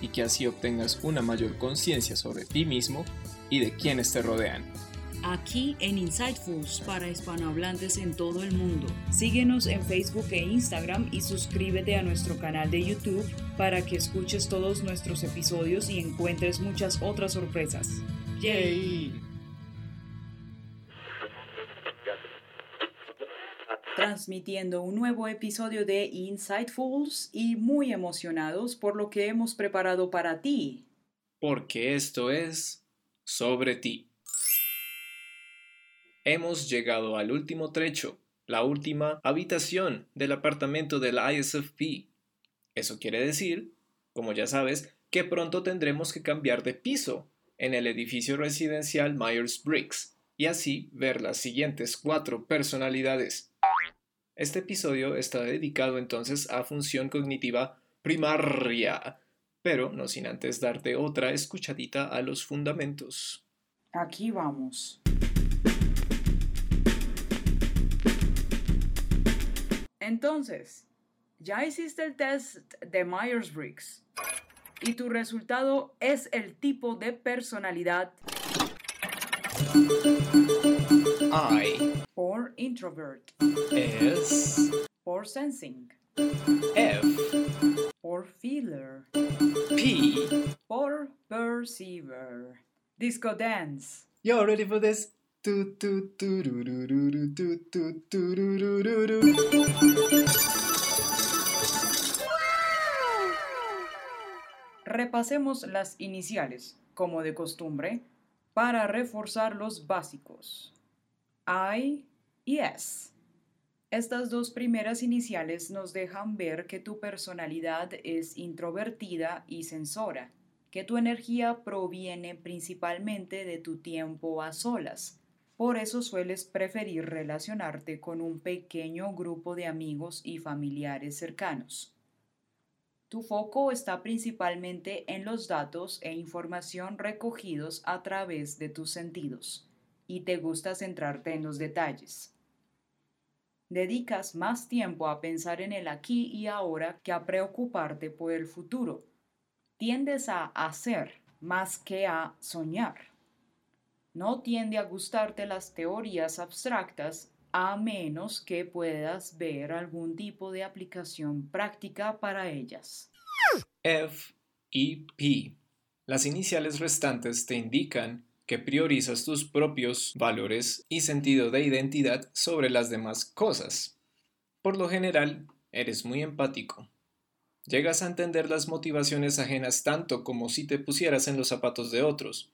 y que así obtengas una mayor conciencia sobre ti mismo y de quienes te rodean. Aquí en Insightfuls para hispanohablantes en todo el mundo. Síguenos en Facebook e Instagram y suscríbete a nuestro canal de YouTube para que escuches todos nuestros episodios y encuentres muchas otras sorpresas. ¡Yay! Transmitiendo un nuevo episodio de Insightfuls y muy emocionados por lo que hemos preparado para ti. Porque esto es sobre ti. Hemos llegado al último trecho, la última habitación del apartamento del ISFP. Eso quiere decir, como ya sabes, que pronto tendremos que cambiar de piso en el edificio residencial Myers-Briggs y así ver las siguientes cuatro personalidades este episodio está dedicado entonces a función cognitiva primaria, pero no sin antes darte otra escuchadita a los fundamentos. Aquí vamos. Entonces, ya hiciste el test de Myers-Briggs y tu resultado es el tipo de personalidad I or introvert. S or sensing. F or feeler. P or perceiver. Disco dance. Y'all ready for this? Repasemos las iniciales, como de costumbre, para reforzar los básicos. I y S. Estas dos primeras iniciales nos dejan ver que tu personalidad es introvertida y sensora, que tu energía proviene principalmente de tu tiempo a solas. Por eso sueles preferir relacionarte con un pequeño grupo de amigos y familiares cercanos. Tu foco está principalmente en los datos e información recogidos a través de tus sentidos y te gusta centrarte en los detalles. Dedicas más tiempo a pensar en el aquí y ahora que a preocuparte por el futuro. Tiendes a hacer más que a soñar. No tiende a gustarte las teorías abstractas a menos que puedas ver algún tipo de aplicación práctica para ellas. F y P. Las iniciales restantes te indican que priorizas tus propios valores y sentido de identidad sobre las demás cosas. Por lo general, eres muy empático. Llegas a entender las motivaciones ajenas tanto como si te pusieras en los zapatos de otros,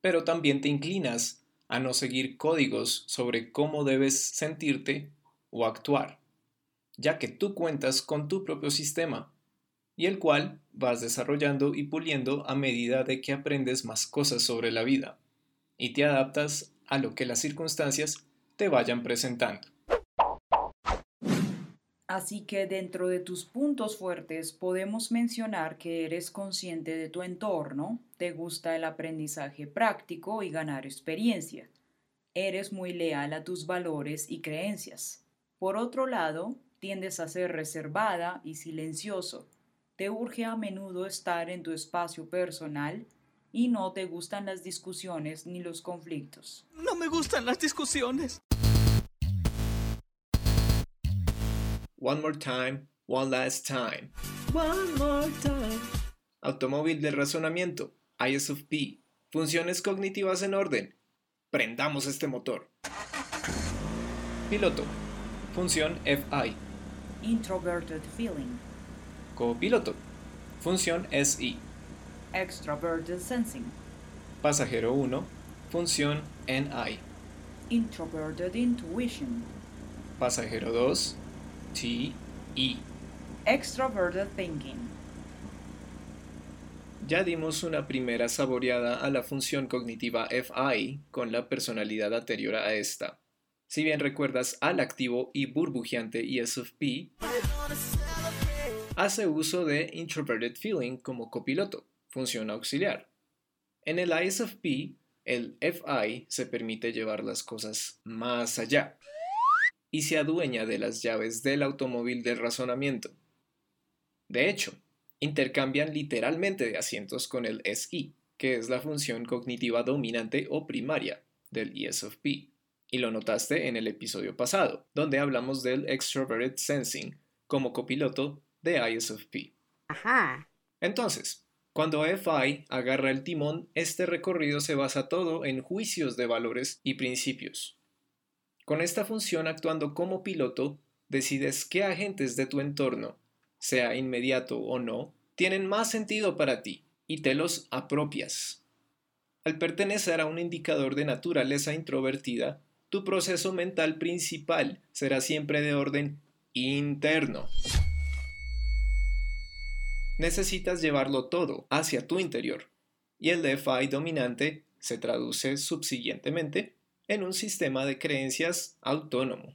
pero también te inclinas a no seguir códigos sobre cómo debes sentirte o actuar, ya que tú cuentas con tu propio sistema, y el cual vas desarrollando y puliendo a medida de que aprendes más cosas sobre la vida, y te adaptas a lo que las circunstancias te vayan presentando. Así que dentro de tus puntos fuertes podemos mencionar que eres consciente de tu entorno, te gusta el aprendizaje práctico y ganar experiencia. Eres muy leal a tus valores y creencias. Por otro lado, tiendes a ser reservada y silencioso. Te urge a menudo estar en tu espacio personal y no te gustan las discusiones ni los conflictos. No me gustan las discusiones. One more time, one last time. One more time. Automóvil de razonamiento, ISFP. Funciones cognitivas en orden. Prendamos este motor. Piloto. Función FI. Introverted feeling. Copiloto. Función SI. Extroverted sensing. Pasajero 1. Función NI. Introverted intuition. Pasajero 2. TE. Extroverted thinking. Ya dimos una primera saboreada a la función cognitiva FI con la personalidad anterior a esta. Si bien recuerdas al activo y burbujeante ESFP, hace uso de Introverted Feeling como copiloto, función auxiliar. En el ISFP, el FI se permite llevar las cosas más allá y se adueña de las llaves del automóvil del razonamiento. De hecho, intercambian literalmente de asientos con el SI, que es la función cognitiva dominante o primaria del ESFP. Y lo notaste en el episodio pasado, donde hablamos del Extroverted Sensing como copiloto de ISFP. Ajá. Entonces, cuando FI agarra el timón, este recorrido se basa todo en juicios de valores y principios. Con esta función actuando como piloto, decides qué agentes de tu entorno sea inmediato o no, tienen más sentido para ti y te los apropias. Al pertenecer a un indicador de naturaleza introvertida, tu proceso mental principal será siempre de orden interno. Necesitas llevarlo todo hacia tu interior, y el DeFi dominante se traduce subsiguientemente en un sistema de creencias autónomo.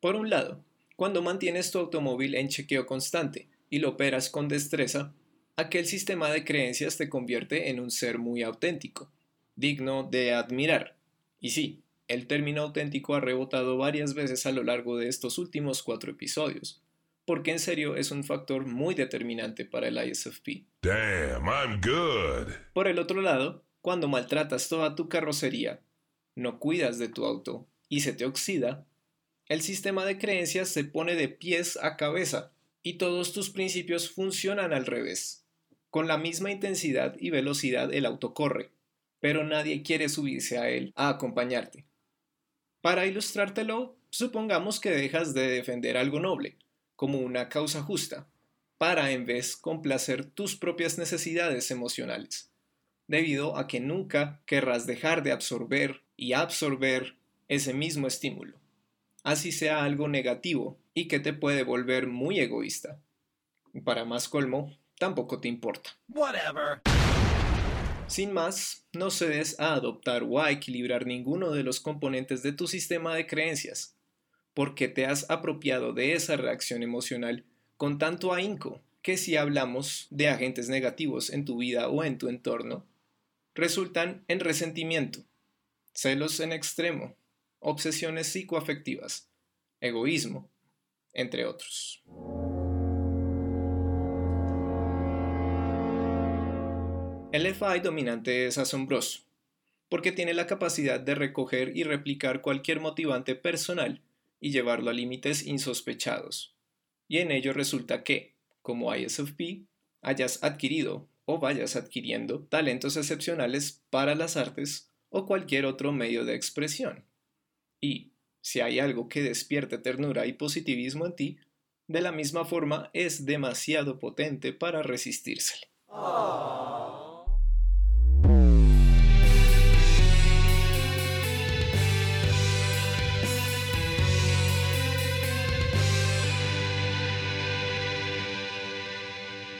Por un lado, cuando mantienes tu automóvil en chequeo constante y lo operas con destreza, aquel sistema de creencias te convierte en un ser muy auténtico, digno de admirar. Y sí, el término auténtico ha rebotado varias veces a lo largo de estos últimos cuatro episodios, porque en serio es un factor muy determinante para el ISFP. Damn, I'm good. Por el otro lado, cuando maltratas toda tu carrocería, no cuidas de tu auto y se te oxida, el sistema de creencias se pone de pies a cabeza y todos tus principios funcionan al revés. Con la misma intensidad y velocidad el auto corre, pero nadie quiere subirse a él a acompañarte. Para ilustrártelo, supongamos que dejas de defender algo noble, como una causa justa, para en vez complacer tus propias necesidades emocionales, debido a que nunca querrás dejar de absorber y absorber ese mismo estímulo así sea algo negativo y que te puede volver muy egoísta. Para más colmo, tampoco te importa. Whatever. Sin más, no cedes a adoptar o a equilibrar ninguno de los componentes de tu sistema de creencias, porque te has apropiado de esa reacción emocional con tanto ahínco que si hablamos de agentes negativos en tu vida o en tu entorno, resultan en resentimiento, celos en extremo, obsesiones psicoafectivas, egoísmo, entre otros. El FI dominante es asombroso, porque tiene la capacidad de recoger y replicar cualquier motivante personal y llevarlo a límites insospechados. Y en ello resulta que, como ISFP, hayas adquirido o vayas adquiriendo talentos excepcionales para las artes o cualquier otro medio de expresión. Y si hay algo que despierte ternura y positivismo en ti, de la misma forma es demasiado potente para resistírsele.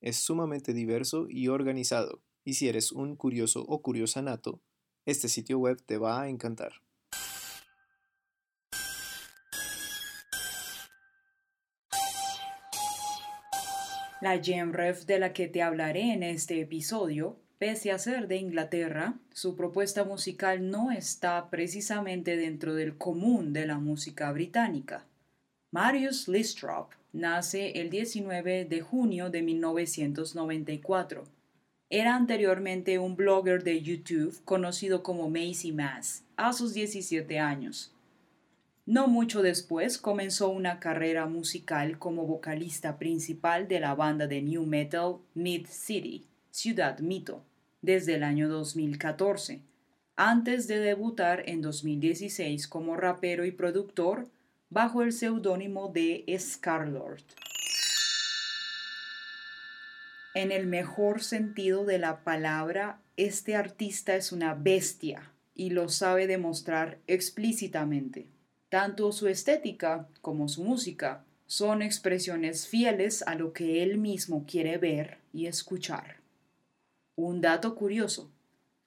Es sumamente diverso y organizado, y si eres un curioso o curiosa nato, este sitio web te va a encantar. La GemRef de la que te hablaré en este episodio, pese a ser de Inglaterra, su propuesta musical no está precisamente dentro del común de la música británica. Marius Listrop nace el 19 de junio de 1994. Era anteriormente un blogger de YouTube conocido como Macy Mass a sus 17 años. No mucho después comenzó una carrera musical como vocalista principal de la banda de new metal Mid City, Ciudad Mito, desde el año 2014, antes de debutar en 2016 como rapero y productor bajo el seudónimo de Scarlord. En el mejor sentido de la palabra, este artista es una bestia y lo sabe demostrar explícitamente. Tanto su estética como su música son expresiones fieles a lo que él mismo quiere ver y escuchar. Un dato curioso.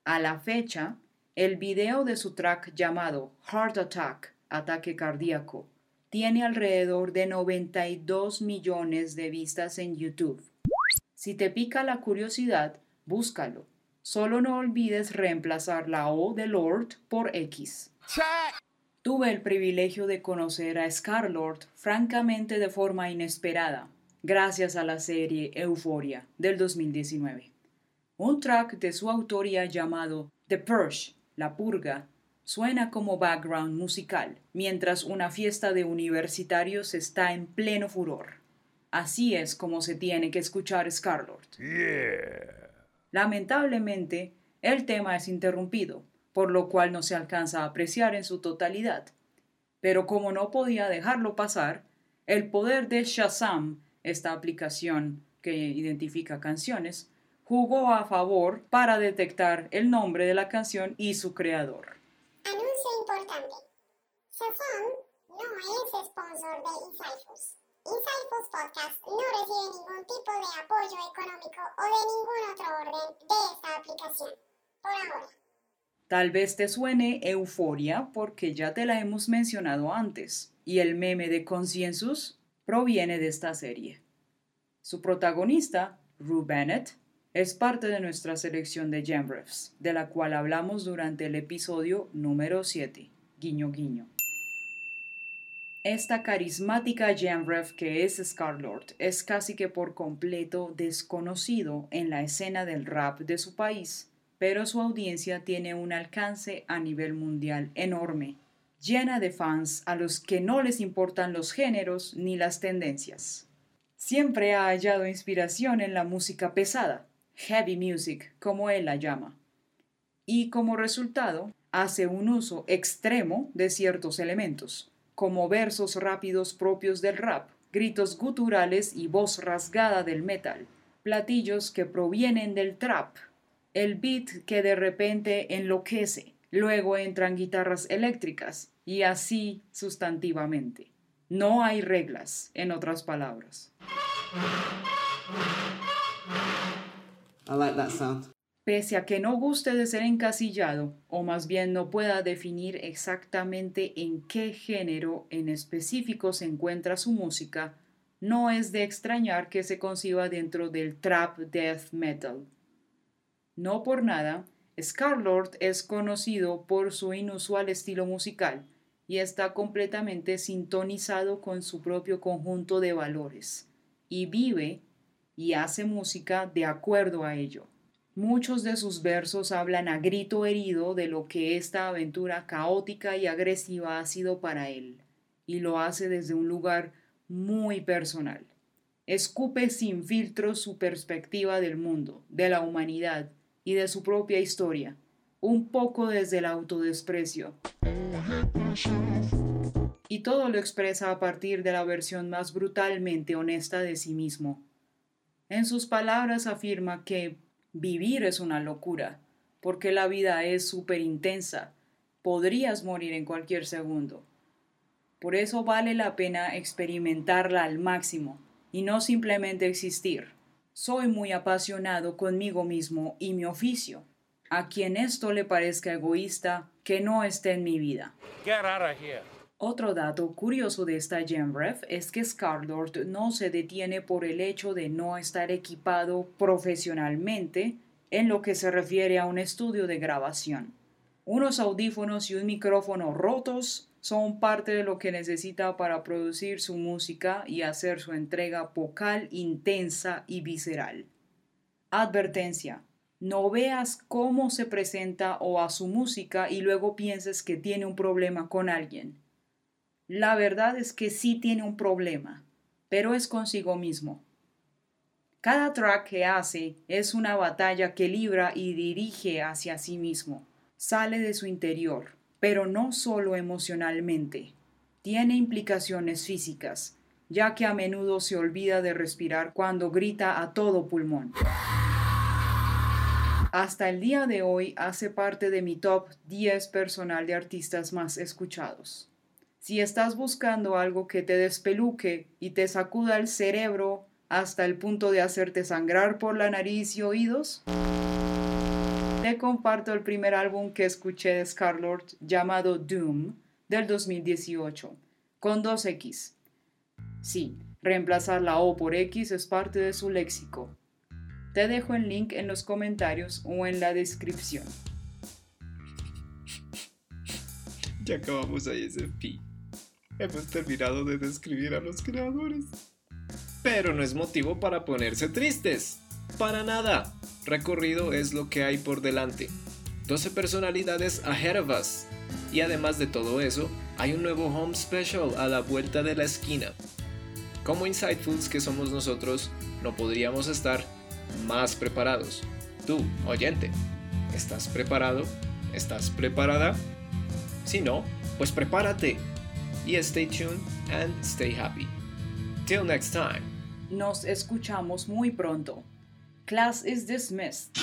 A la fecha, el video de su track llamado Heart Attack, ataque cardíaco, tiene alrededor de 92 millones de vistas en YouTube. Si te pica la curiosidad, búscalo. Solo no olvides reemplazar la O de Lord por X. Tuve el privilegio de conocer a Scarlord francamente de forma inesperada, gracias a la serie Euphoria del 2019. Un track de su autoría llamado The Purge, La Purga, suena como background musical, mientras una fiesta de universitarios está en pleno furor. Así es como se tiene que escuchar Scarlord. Lamentablemente, el tema es interrumpido, por lo cual no se alcanza a apreciar en su totalidad. Pero como no podía dejarlo pasar, el poder de Shazam, esta aplicación que identifica canciones, jugó a favor para detectar el nombre de la canción y su creador. Importante. Shazam no es sponsor de Incyphus. Incyphus Podcast no recibe ningún tipo de apoyo económico o de ningún otro orden de esta aplicación. Por ahora. Tal vez te suene Euforia porque ya te la hemos mencionado antes, y el meme de Consciensus proviene de esta serie. Su protagonista, Rue Bennett, es parte de nuestra selección de Jamrefs, de la cual hablamos durante el episodio número 7, Guiño Guiño. Esta carismática Jamref que es Scarlord es casi que por completo desconocido en la escena del rap de su país pero su audiencia tiene un alcance a nivel mundial enorme, llena de fans a los que no les importan los géneros ni las tendencias. Siempre ha hallado inspiración en la música pesada, heavy music, como él la llama, y como resultado hace un uso extremo de ciertos elementos, como versos rápidos propios del rap, gritos guturales y voz rasgada del metal, platillos que provienen del trap, el beat que de repente enloquece. Luego entran guitarras eléctricas y así sustantivamente. No hay reglas, en otras palabras. Pese a que no guste de ser encasillado, o más bien no pueda definir exactamente en qué género en específico se encuentra su música, no es de extrañar que se conciba dentro del trap death metal. No por nada, Scarlord es conocido por su inusual estilo musical y está completamente sintonizado con su propio conjunto de valores, y vive y hace música de acuerdo a ello. Muchos de sus versos hablan a grito herido de lo que esta aventura caótica y agresiva ha sido para él, y lo hace desde un lugar muy personal. Escupe sin filtro su perspectiva del mundo, de la humanidad, y de su propia historia, un poco desde el autodesprecio. Y todo lo expresa a partir de la versión más brutalmente honesta de sí mismo. En sus palabras afirma que vivir es una locura, porque la vida es súper intensa, podrías morir en cualquier segundo. Por eso vale la pena experimentarla al máximo y no simplemente existir. Soy muy apasionado conmigo mismo y mi oficio. A quien esto le parezca egoísta, que no esté en mi vida. Otro dato curioso de esta Gemref es que Scarlord no se detiene por el hecho de no estar equipado profesionalmente en lo que se refiere a un estudio de grabación. Unos audífonos y un micrófono rotos son parte de lo que necesita para producir su música y hacer su entrega vocal intensa y visceral. Advertencia. No veas cómo se presenta o a su música y luego pienses que tiene un problema con alguien. La verdad es que sí tiene un problema, pero es consigo mismo. Cada track que hace es una batalla que libra y dirige hacia sí mismo. Sale de su interior, pero no solo emocionalmente. Tiene implicaciones físicas, ya que a menudo se olvida de respirar cuando grita a todo pulmón. Hasta el día de hoy hace parte de mi top 10 personal de artistas más escuchados. Si estás buscando algo que te despeluque y te sacuda el cerebro hasta el punto de hacerte sangrar por la nariz y oídos, te comparto el primer álbum que escuché de Scarlord llamado Doom del 2018, con dos X. Sí, reemplazar la O por X es parte de su léxico. Te dejo el link en los comentarios o en la descripción. Ya acabamos ISFP. Hemos terminado de describir a los creadores. Pero no es motivo para ponerse tristes. Para nada. Recorrido es lo que hay por delante. 12 personalidades ahead of us. Y además de todo eso, hay un nuevo home special a la vuelta de la esquina. Como Insightfuls que somos nosotros, no podríamos estar más preparados. Tú, oyente, ¿estás preparado? ¿Estás preparada? Si no, pues prepárate. Y stay tuned and stay happy. Till next time. Nos escuchamos muy pronto. Class is dismissed.